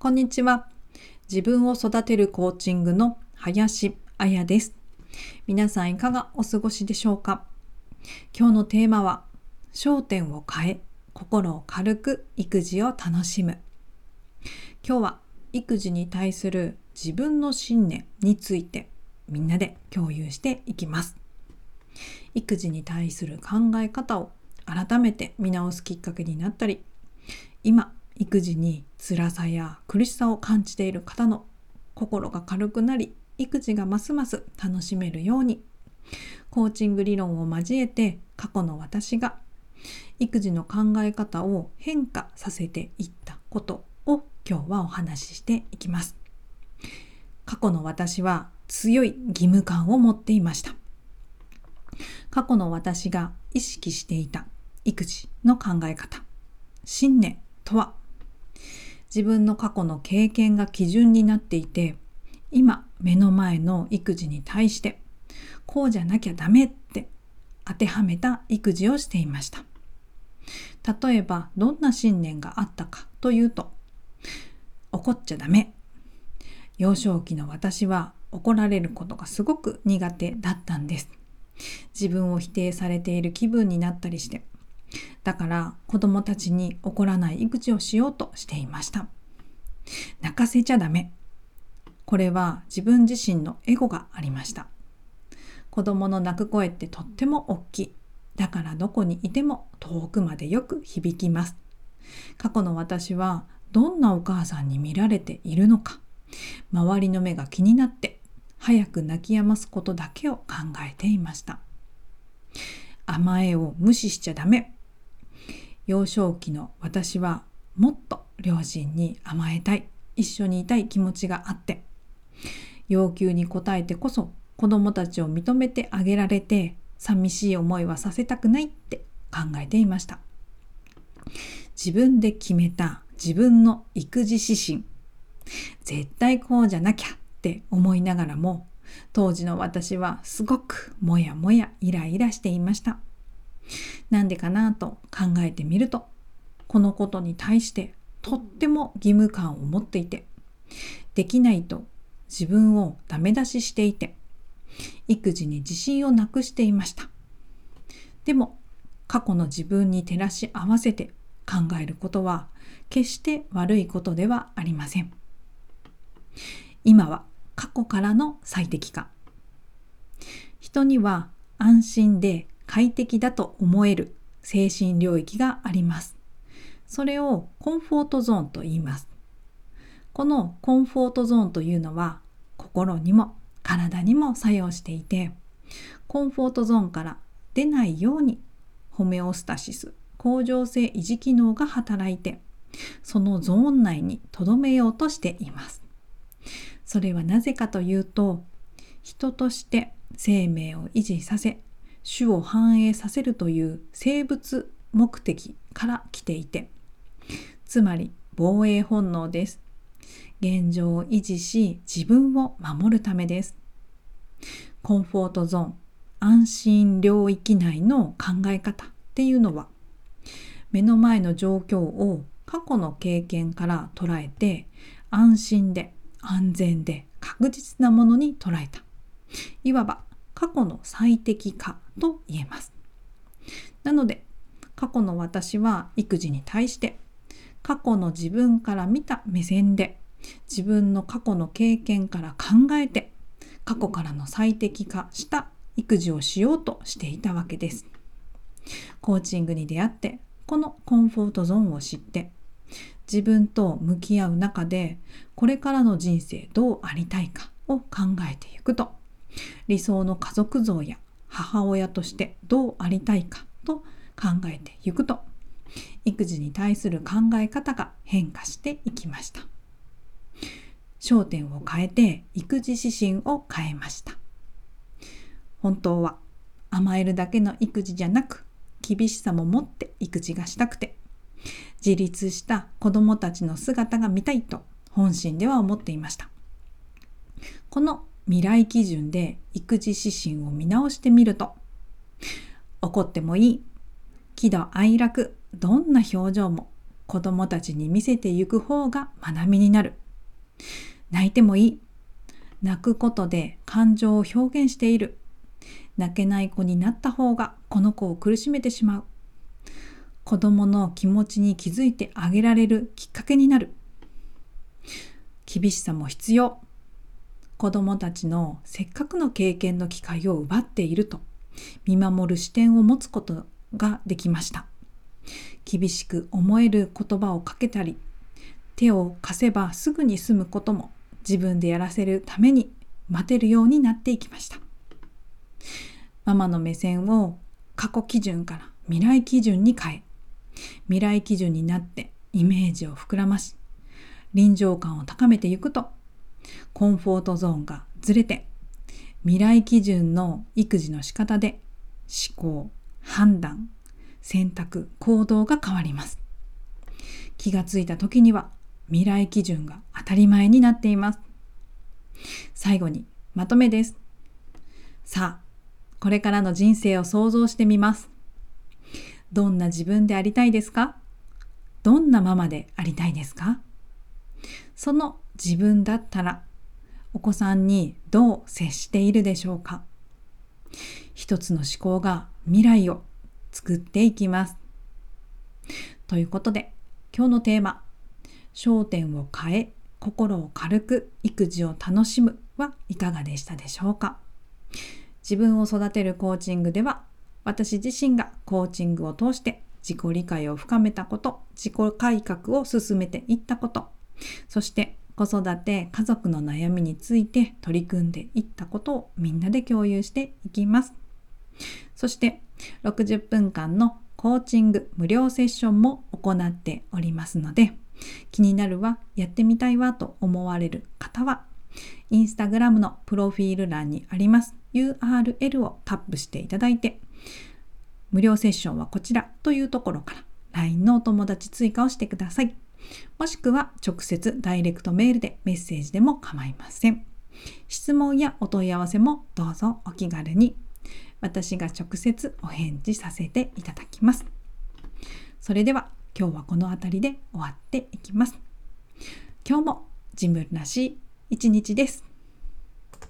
こんにちは。自分を育てるコーチングの林彩です。皆さんいかがお過ごしでしょうか？今日のテーマは、焦点を変え、心を軽く育児を楽しむ。今日は育児に対する自分の信念についてみんなで共有していきます。育児に対する考え方を改めて見直すきっかけになったり、今育児に辛さや苦しさを感じている方の心が軽くなり育児がますます楽しめるようにコーチング理論を交えて過去の私が育児の考え方を変化させていったことを今日はお話ししていきます。過去の私は強い義務感を持っていました。過去の私が意識していた育児の考え方、信念とは自分の過去の経験が基準になっていて今目の前の育児に対してこうじゃなきゃダメって当てはめた育児をしていました。例えばどんな信念があったかというと怒っちゃダメ。幼少期の私は怒られることがすごく苦手だったんです。自分を否定されている気分になったりしてだから子供たちに怒らない育児をしようとしていました。泣かせちゃダメ。これは自分自身のエゴがありました。子供の泣く声ってとっても大きい。だからどこにいても遠くまでよく響きます。過去の私はどんなお母さんに見られているのか、周りの目が気になって早く泣き止ますことだけを考えていました。甘えを無視しちゃダメ。幼少期の私はもっと両親に甘えたい、一緒にいたい気持ちがあって、要求に応えてこそ子供たちを認めてあげられて寂しい思いはさせたくないって考えていました。自分で決めた自分の育児指針。絶対こうじゃなきゃって思いながらも当時の私はすごくもやもやイライラしていました。なんでかなと考えてみると、このことに対してとっても義務感を持っていて、できないと自分をダメ出ししていて、育児に自信をなくしていました。でも、過去の自分に照らし合わせて考えることは決して悪いことではありません。今は過去からの最適化。人には安心で快適だと思える精神領域があります。それをコンフォートゾーンと言います。このコンフォートゾーンというのは心にも体にも作用していて、コンフォートゾーンから出ないようにホメオスタシス、恒常性維持機能が働いて、そのゾーン内に留めようとしています。それはなぜかというと、人として生命を維持させ、種を繁栄させるという生物目的から来ていて、つまり防衛本能です。現状を維持し自分を守るためです。コンフォートゾーン、安心領域内の考え方っていうのは、目の前の状況を過去の経験から捉えて安心で安全で確実なものに捉えた。いわば過去の最適化と言えます。なので過去の私は育児に対して過去の自分から見た目線で自分の過去の経験から考えて過去からの最適化した育児をしようとしていたわけです。コーチングに出会ってこのコンフォートゾーンを知って自分と向き合う中でこれからの人生どうありたいかを考えていくと理想の家族像や母親としてどうありたいかと考えていくと育児に対する考え方が変化していきました。焦点を変えて育児指針を変えました。本当は甘えるだけの育児じゃなく厳しさも持って育児がしたくて自立した子供たちの姿が見たいと本心では思っていました。この未来基準で育児指針を見直してみると、怒ってもいい、喜怒哀楽、どんな表情も子供たちに見せてゆく方が学びになる。泣いてもいい。泣くことで感情を表現している。泣けない子になった方がこの子を苦しめてしまう。子供の気持ちに気づいてあげられるきっかけになる。厳しさも必要。子供たちのせっかくの経験の機会を奪っていると見守る視点を持つことができました。厳しく思える言葉をかけたり、手を貸せばすぐに済むことも自分でやらせるために待てるようになっていきました。ママの目線を過去基準から未来基準に変え、未来基準になってイメージを膨らまし、臨場感を高めていくと、コンフォートゾーンがずれて、未来基準の育児の仕方で思考、判断、選択、行動が変わります。気がついた時には未来基準が当たり前になっています。最後にまとめです。さあ、これからの人生を想像してみます。どんな自分でありたいですか？どんなママでありたいですか？その自分だったらお子さんにどう接しているでしょうか？一つの思考が未来を作っていきます。ということで今日のテーマ焦点を変え心を軽く育児を楽しむはいかがでしたでしょうか？自分を育てるコーチングでは私自身がコーチングを通して自己理解を深めたこと自己改革を進めていったことそして子育て家族の悩みについて取り組んでいったことをみんなで共有していきますそして60分間のコーチング無料セッションも行っておりますので気になるわやってみたいわと思われる方はインスタグラムのプロフィール欄にあります URL をタップしていただいて、無料セッションはこちらというところから LINE のお友達追加をしてください。もしくは直接ダイレクトメールでメッセージでも構いません。質問やお問い合わせもどうぞお気軽に私が直接お返事させていただきます。それでは今日はこの辺りで終わっていきます。今日もジムらしい一日です。